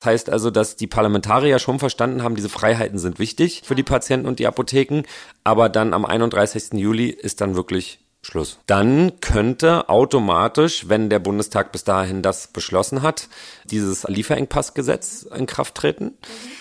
Das heißt also, dass die Parlamentarier schon verstanden haben, diese Freiheiten sind wichtig für die Patienten und die Apotheken, aber dann am 31. Juli ist dann wirklich Schluss. Dann könnte automatisch, wenn der Bundestag bis dahin das beschlossen hat, dieses Lieferengpassgesetz in Kraft treten.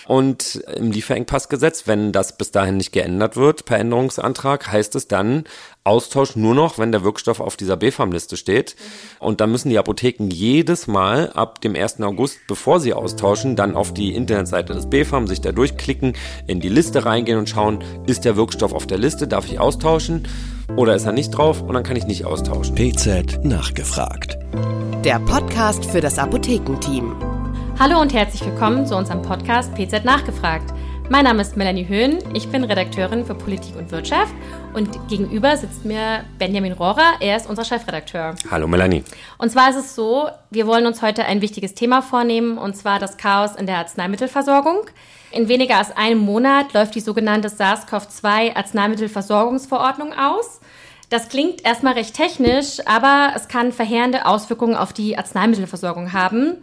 Und im Lieferengpassgesetz, wenn das bis dahin nicht geändert wird per Änderungsantrag, heißt es dann Austausch nur noch, wenn der Wirkstoff auf dieser BfArM-Liste steht. Und dann müssen die Apotheken jedes Mal ab dem 1. August, bevor sie austauschen, dann auf die Internetseite des BfArM sich da durchklicken, in die Liste reingehen und schauen, ist der Wirkstoff auf der Liste, darf ich austauschen oder ist er nicht drauf und dann kann ich nicht austauschen. PZ nachgefragt. Der Podcast für das Apothekenteam. Hallo und herzlich willkommen zu unserem Podcast PZ nachgefragt. Mein Name ist Melanie Höhn, ich bin Redakteurin für Politik und Wirtschaft und gegenüber sitzt mir Benjamin Rohrer, er ist unser Chefredakteur. Hallo Melanie. Und zwar ist es so, wir wollen uns heute ein wichtiges Thema vornehmen und zwar das Chaos in der Arzneimittelversorgung. In weniger als einem Monat läuft die sogenannte SARS-CoV-2 Arzneimittelversorgungsverordnung aus. Das klingt erstmal recht technisch, aber es kann verheerende Auswirkungen auf die Arzneimittelversorgung haben.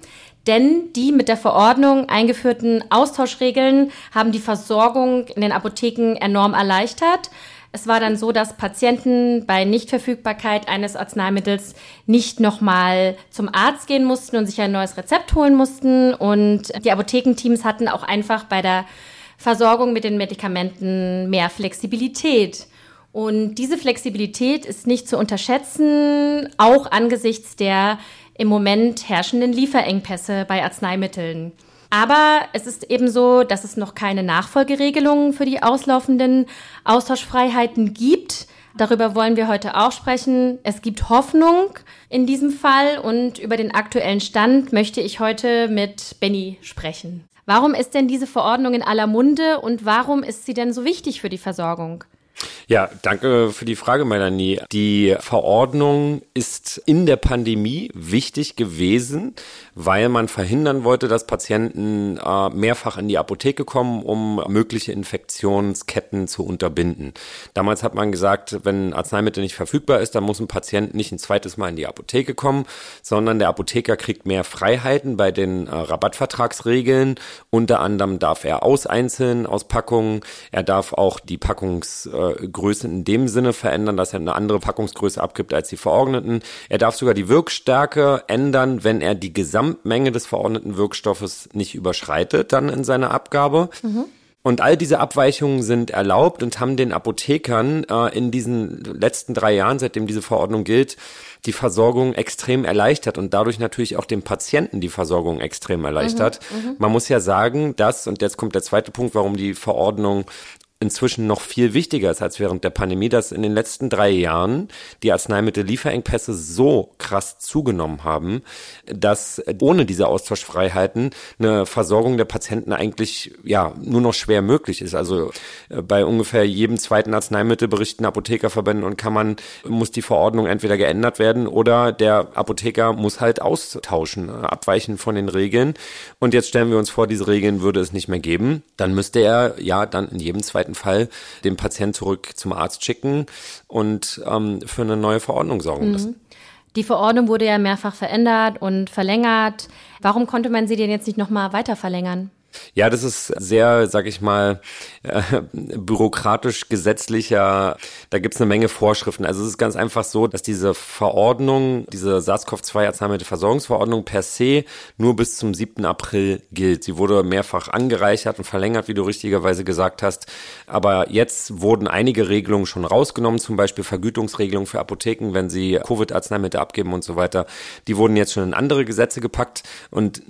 Denn die mit der Verordnung eingeführten Austauschregeln haben die Versorgung in den Apotheken enorm erleichtert. Es war dann so, dass Patienten bei Nichtverfügbarkeit eines Arzneimittels nicht nochmal zum Arzt gehen mussten und sich ein neues Rezept holen mussten. Und die Apothekenteams hatten auch einfach bei der Versorgung mit den Medikamenten mehr Flexibilität. Und diese Flexibilität ist nicht zu unterschätzen, auch angesichts der im Moment herrschenden Lieferengpässe bei Arzneimitteln. Aber es ist eben so, dass es noch keine Nachfolgeregelungen für die auslaufenden Austauschfreiheiten gibt. Darüber wollen wir heute auch sprechen. Es gibt Hoffnung in diesem Fall und über den aktuellen Stand möchte ich heute mit Benny sprechen. Warum ist denn diese Verordnung in aller Munde und warum ist sie denn so wichtig für die Versorgung? Ja, danke für die Frage, Melanie. Die Verordnung ist in der Pandemie wichtig gewesen, weil man verhindern wollte, dass Patienten äh, mehrfach in die Apotheke kommen, um mögliche Infektionsketten zu unterbinden. Damals hat man gesagt, wenn Arzneimittel nicht verfügbar ist, dann muss ein Patient nicht ein zweites Mal in die Apotheke kommen, sondern der Apotheker kriegt mehr Freiheiten bei den äh, Rabattvertragsregeln. Unter anderem darf er auseinzeln aus Packungen. Er darf auch die Packungsgröße in dem Sinne verändern, dass er eine andere Packungsgröße abgibt als die verordneten. Er darf sogar die Wirkstärke ändern, wenn er die Gesamtmenge des verordneten Wirkstoffes nicht überschreitet dann in seiner Abgabe. Mhm. Und all diese Abweichungen sind erlaubt und haben den Apothekern äh, in diesen letzten drei Jahren, seitdem diese Verordnung gilt, die Versorgung extrem erleichtert und dadurch natürlich auch dem Patienten die Versorgung extrem erleichtert. Mhm, mhm. Man muss ja sagen, dass, und jetzt kommt der zweite Punkt, warum die Verordnung inzwischen noch viel wichtiger ist als während der Pandemie, dass in den letzten drei Jahren die Arzneimittellieferengpässe so krass zugenommen haben, dass ohne diese Austauschfreiheiten eine Versorgung der Patienten eigentlich ja nur noch schwer möglich ist. Also äh, bei ungefähr jedem zweiten Arzneimittel berichten Apothekerverbände und Kammern, muss die Verordnung entweder geändert werden oder der Apotheker muss halt austauschen, äh, abweichen von den Regeln. Und jetzt stellen wir uns vor, diese Regeln würde es nicht mehr geben. Dann müsste er ja dann in jedem zweiten zweiten Fall den Patienten zurück zum Arzt schicken und ähm, für eine neue Verordnung sorgen müssen. Mhm. Die Verordnung wurde ja mehrfach verändert und verlängert. Warum konnte man sie denn jetzt nicht nochmal weiter verlängern? Ja, das ist sehr, sag ich mal, äh, bürokratisch gesetzlicher, da gibt's eine Menge Vorschriften. Also es ist ganz einfach so, dass diese Verordnung, diese SARS-CoV-2 Arzneimittelversorgungsverordnung per se nur bis zum 7. April gilt. Sie wurde mehrfach angereichert und verlängert, wie du richtigerweise gesagt hast. Aber jetzt wurden einige Regelungen schon rausgenommen, zum Beispiel Vergütungsregelungen für Apotheken, wenn sie Covid-Arzneimittel abgeben und so weiter. Die wurden jetzt schon in andere Gesetze gepackt und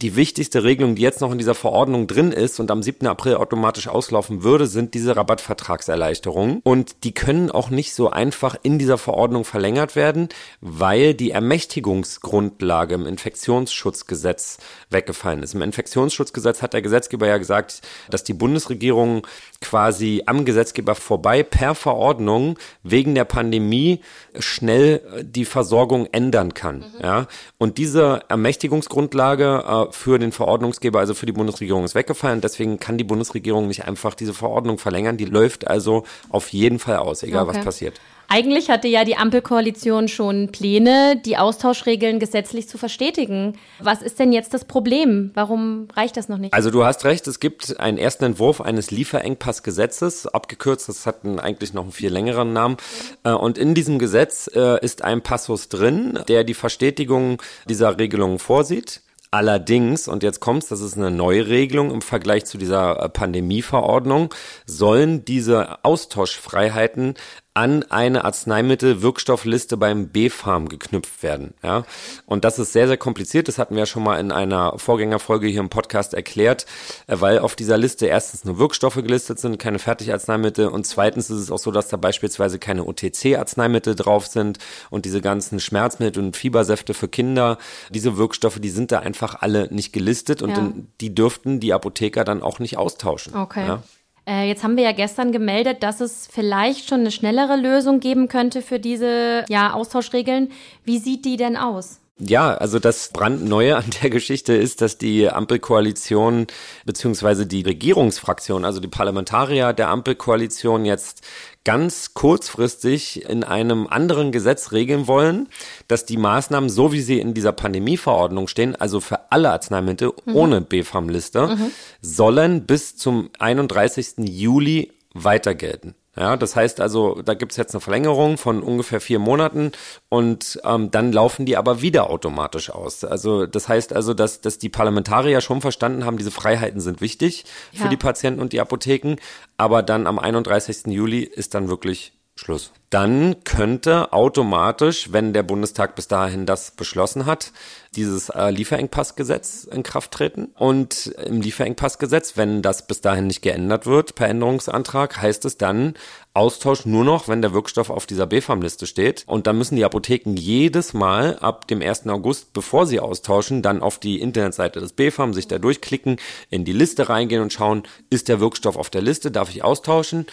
die wichtigste Regelung, die jetzt noch in dieser Verordnung drin ist und am 7. April automatisch auslaufen würde, sind diese Rabattvertragserleichterungen. Und die können auch nicht so einfach in dieser Verordnung verlängert werden, weil die Ermächtigungsgrundlage im Infektionsschutzgesetz weggefallen ist. Im Infektionsschutzgesetz hat der Gesetzgeber ja gesagt, dass die Bundesregierung quasi am Gesetzgeber vorbei per Verordnung wegen der Pandemie schnell die Versorgung ändern kann. Mhm. Ja? Und diese Ermächtigungsgrundlage für den Verordnungsgeber, also für die Bundesregierung, ist weggefallen. Deswegen kann die Bundesregierung nicht einfach diese Verordnung verlängern. Die läuft also auf jeden Fall aus, egal okay. was passiert. Eigentlich hatte ja die Ampelkoalition schon Pläne, die Austauschregeln gesetzlich zu verstetigen. Was ist denn jetzt das Problem? Warum reicht das noch nicht? Also du hast recht, es gibt einen ersten Entwurf eines Lieferengpassgesetzes, abgekürzt, das hat eigentlich noch einen viel längeren Namen. Äh, und in diesem Gesetz äh, ist ein Passus drin, der die Verstetigung dieser Regelungen vorsieht. Allerdings, und jetzt kommt's, das ist eine Neuregelung im Vergleich zu dieser äh, Pandemieverordnung, sollen diese Austauschfreiheiten an eine Arzneimittelwirkstoffliste beim B-Farm geknüpft werden. Ja? Und das ist sehr, sehr kompliziert. Das hatten wir ja schon mal in einer Vorgängerfolge hier im Podcast erklärt, äh, weil auf dieser Liste erstens nur Wirkstoffe gelistet sind, keine Fertigarzneimittel und zweitens ist es auch so, dass da beispielsweise keine OTC-Arzneimittel drauf sind und diese ganzen Schmerzmittel und Fiebersäfte für Kinder, diese Wirkstoffe, die sind da einfach alle nicht gelistet und Ja. die dürften die Apotheker dann auch nicht austauschen. Okay. Ja? Äh, jetzt haben wir ja gestern gemeldet, dass es vielleicht schon eine schnellere Lösung geben könnte für diese ja, Austauschregeln. Wie sieht die denn aus? Ja, also das brandneue an der Geschichte ist, dass die Ampelkoalition beziehungsweise die Regierungsfraktion, also die Parlamentarier der Ampelkoalition jetzt ganz kurzfristig in einem anderen Gesetz regeln wollen, dass die Maßnahmen, so wie sie in dieser Pandemieverordnung stehen, also für alle Arzneimittel ohne BfArM-Liste, sollen bis zum 31. Juli weiter gelten. Ja, das heißt also, da gibt's jetzt eine Verlängerung von ungefähr vier Monaten und ähm, dann laufen die aber wieder automatisch aus. Also das heißt also, dass, dass die Parlamentarier schon verstanden haben, diese Freiheiten sind wichtig für Ja. die Patienten und die Apotheken, aber dann am 31. Juli ist dann wirklich Schluss. Dann könnte automatisch, wenn der Bundestag bis dahin das beschlossen hat, dieses äh, Lieferengpassgesetz in Kraft treten. Und im Lieferengpassgesetz, wenn das bis dahin nicht geändert wird per Änderungsantrag, heißt es dann Austausch nur noch, wenn der Wirkstoff auf dieser BfArM-Liste steht. Und dann müssen die Apotheken jedes Mal ab dem 1. August, bevor sie austauschen, dann auf die Internetseite des BfArM sich da durchklicken, in die Liste reingehen und schauen, ist der Wirkstoff auf der Liste, darf ich austauschen?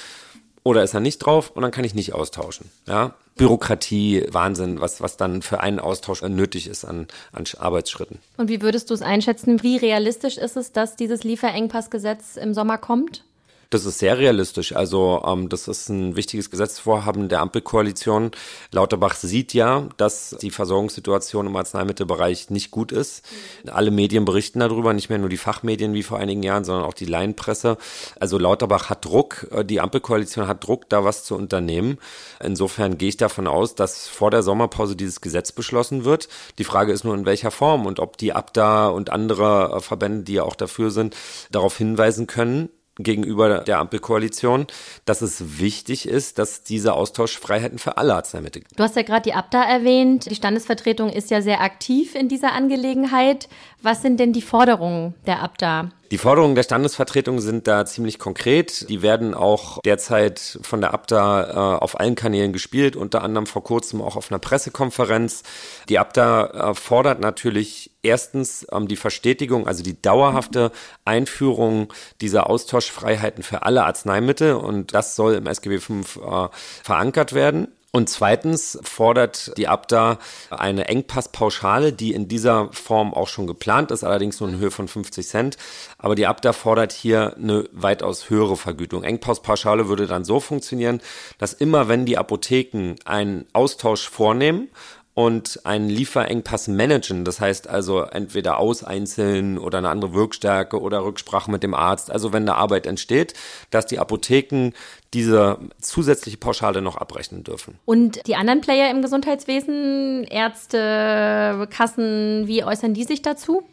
Oder ist er nicht drauf und dann kann ich nicht austauschen. Ja? Bürokratie, Wahnsinn, was, was dann für einen Austausch nötig ist an, an Arbeitsschritten. Und wie würdest du es einschätzen? Wie realistisch ist es, dass dieses Lieferengpassgesetz im Sommer kommt? Das ist sehr realistisch. Also ähm, das ist ein wichtiges Gesetzesvorhaben der Ampelkoalition. Lauterbach sieht ja, dass die Versorgungssituation im Arzneimittelbereich nicht gut ist. Alle Medien berichten darüber, nicht mehr nur die Fachmedien wie vor einigen Jahren, sondern auch die Laienpresse. Also Lauterbach hat Druck, äh, die Ampelkoalition hat Druck, da was zu unternehmen. Insofern gehe ich davon aus, dass vor der Sommerpause dieses Gesetz beschlossen wird. Die Frage ist nur, in welcher Form und ob die ABDA und andere äh, Verbände, die ja auch dafür sind, darauf hinweisen können, gegenüber der Ampelkoalition, dass es wichtig ist, dass diese Austauschfreiheiten für alle Arzneimittel Du hast ja gerade die ABDA erwähnt. Die Standesvertretung ist ja sehr aktiv in dieser Angelegenheit. Was sind denn die Forderungen der ABDA? Die Forderungen der Standesvertretung sind da ziemlich konkret. Die werden auch derzeit von der ABDA äh, auf allen Kanälen gespielt, unter anderem vor kurzem auch auf einer Pressekonferenz. Die ABDA äh, fordert natürlich erstens ähm, die Verstetigung, also die dauerhafte Einführung dieser Austauschfreiheiten für alle Arzneimittel und das soll im SGB V äh, verankert werden. Und zweitens fordert die ABDA eine Engpasspauschale, die in dieser Form auch schon geplant ist, allerdings nur in Höhe von 50 Cent. Aber die ABDA fordert hier eine weitaus höhere Vergütung. Engpasspauschale würde dann so funktionieren, dass immer wenn die Apotheken einen Austausch vornehmen, und einen Lieferengpass managen. Das heißt also entweder auseinzeln oder eine andere Wirkstärke oder Rücksprache mit dem Arzt. Also wenn da Arbeit entsteht, dass die Apotheken diese zusätzliche Pauschale noch abrechnen dürfen. Und die anderen Player im Gesundheitswesen, Ärzte, Kassen, wie äußern die sich dazu?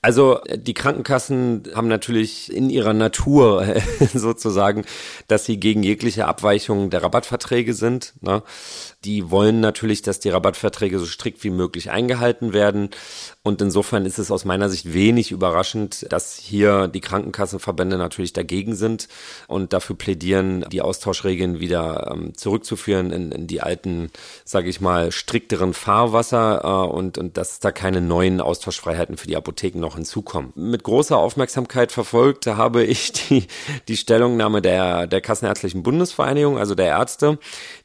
Also die Krankenkassen haben natürlich in ihrer Natur sozusagen, dass sie gegen jegliche Abweichungen der Rabattverträge sind. Ne? Die wollen natürlich, dass die Rabattverträge so strikt wie möglich eingehalten werden. Und insofern ist es aus meiner Sicht wenig überraschend, dass hier die Krankenkassenverbände natürlich dagegen sind und dafür plädieren, die Austauschregeln wieder ähm, zurückzuführen in, in die alten, sage ich mal, strikteren Fahrwasser äh, und, und dass da keine neuen Austauschfreiheiten für die Apotheken noch hinzukommen. Mit großer Aufmerksamkeit verfolgt habe ich die, die Stellungnahme der, der Kassenärztlichen Bundesvereinigung, also der Ärzte,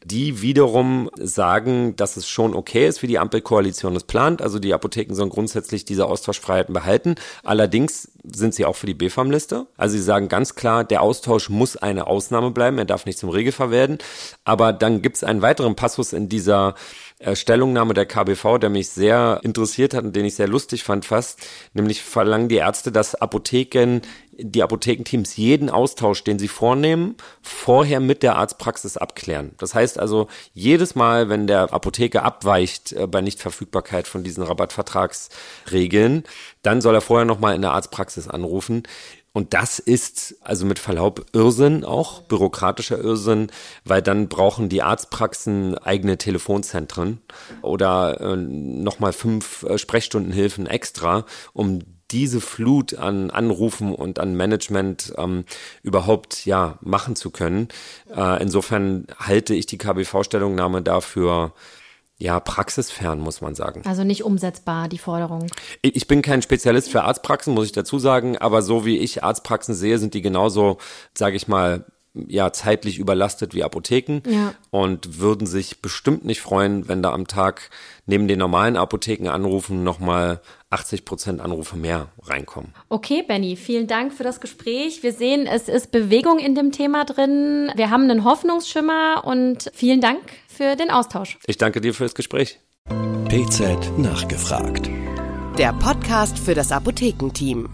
die wiederum sagen, dass es schon okay ist, wie die Ampelkoalition es plant. Also die Apotheken sollen grundsätzlich diese Austauschfreiheiten behalten. Allerdings sind sie auch für die BfArM-Liste. Also sie sagen ganz klar, der Austausch muss eine Ausnahme bleiben. Er darf darf nicht zum Regelfall werden. Aber dann gibt es einen weiteren Passus in dieser äh, Stellungnahme der KBV, der mich sehr interessiert hat und den ich sehr lustig fand fast, nämlich verlangen die Ärzte, dass Apotheken, die Apothekenteams jeden Austausch, den sie vornehmen, vorher mit der Arztpraxis abklären. Das heißt also, jedes Mal, wenn der Apotheker abweicht äh, bei Nichtverfügbarkeit von diesen Rabattvertragsregeln, dann soll er vorher nochmal in der Arztpraxis anrufen. Und das ist also mit Verlaub Irrsinn auch, bürokratischer Irrsinn, weil dann brauchen die Arztpraxen eigene Telefonzentren oder äh, nochmal fünf äh, Sprechstundenhilfen extra, um diese Flut an Anrufen und an Management ähm, überhaupt ja machen zu können. Äh, insofern halte ich die KBV-Stellungnahme dafür ja, praxisfern, muss man sagen. Also nicht umsetzbar, die Forderung. Ich bin kein Spezialist für Arztpraxen, muss ich dazu sagen, aber so wie ich Arztpraxen sehe, sind die genauso, sage ich mal, ja, zeitlich überlastet wie Apotheken ja. und würden sich bestimmt nicht freuen, wenn da am Tag neben den normalen Apotheken anrufen nochmal 80 Prozent Anrufe mehr reinkommen. Okay, Benny, vielen Dank für das Gespräch. Wir sehen, es ist Bewegung in dem Thema drin. Wir haben einen Hoffnungsschimmer und vielen Dank für den Austausch. Ich danke dir fürs Gespräch. PZ nachgefragt. Der Podcast für das Apothekenteam.